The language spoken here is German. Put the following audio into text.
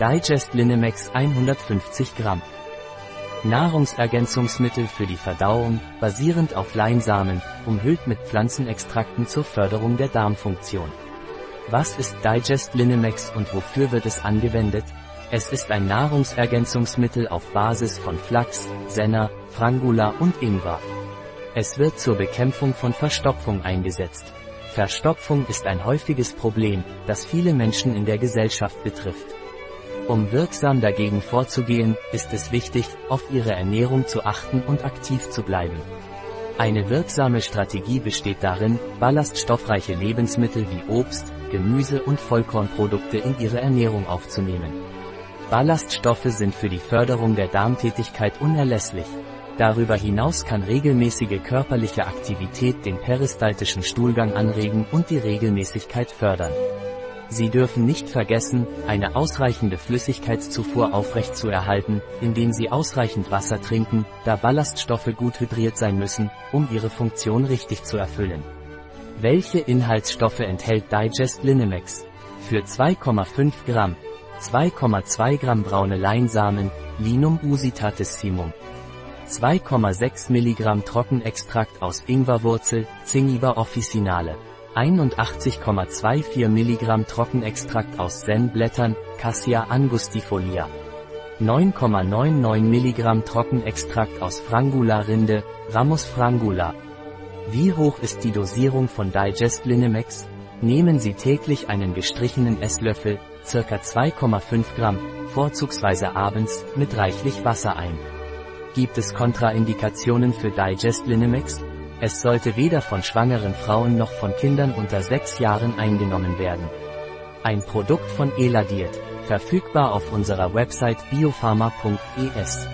Digest Linemex 150 Gramm. Nahrungsergänzungsmittel für die Verdauung, basierend auf Leinsamen, umhüllt mit Pflanzenextrakten zur Förderung der Darmfunktion. Was ist Digest Linemex und wofür wird es angewendet? Es ist ein Nahrungsergänzungsmittel auf Basis von Flachs, Senna, Frangula und Ingwer. Es wird zur Bekämpfung von Verstopfung eingesetzt. Verstopfung ist ein häufiges Problem, das viele Menschen in der Gesellschaft betrifft. Um wirksam dagegen vorzugehen, ist es wichtig, auf ihre Ernährung zu achten und aktiv zu bleiben. Eine wirksame Strategie besteht darin, ballaststoffreiche Lebensmittel wie Obst, Gemüse und Vollkornprodukte in ihre Ernährung aufzunehmen. Ballaststoffe sind für die Förderung der Darmtätigkeit unerlässlich. Darüber hinaus kann regelmäßige körperliche Aktivität den peristaltischen Stuhlgang anregen und die Regelmäßigkeit fördern. Sie dürfen nicht vergessen, eine ausreichende Flüssigkeitszufuhr aufrechtzuerhalten, indem Sie ausreichend Wasser trinken, da Ballaststoffe gut hydriert sein müssen, um ihre Funktion richtig zu erfüllen. Welche Inhaltsstoffe enthält Digest Linemex? Für 2,5 Gramm 2,2 Gramm braune Leinsamen, Linum usitatissimum. 2,6 Milligramm Trockenextrakt aus Ingwerwurzel, Zingiber officinale. 81,24 Milligramm Trockenextrakt aus Senblättern, Cassia angustifolia. 9,99 Milligramm Trockenextrakt aus Frangula-Rinde, Ramus frangula. Wie hoch ist die Dosierung von Digest Linemex? Nehmen Sie täglich einen gestrichenen Esslöffel, circa 2,5 Gramm, vorzugsweise abends, mit reichlich Wasser ein. Gibt es Kontraindikationen für Digest Linemex? Es sollte weder von schwangeren Frauen noch von Kindern unter 6 Jahren eingenommen werden. Ein Produkt von Eladiert, verfügbar auf unserer Website biopharma.es.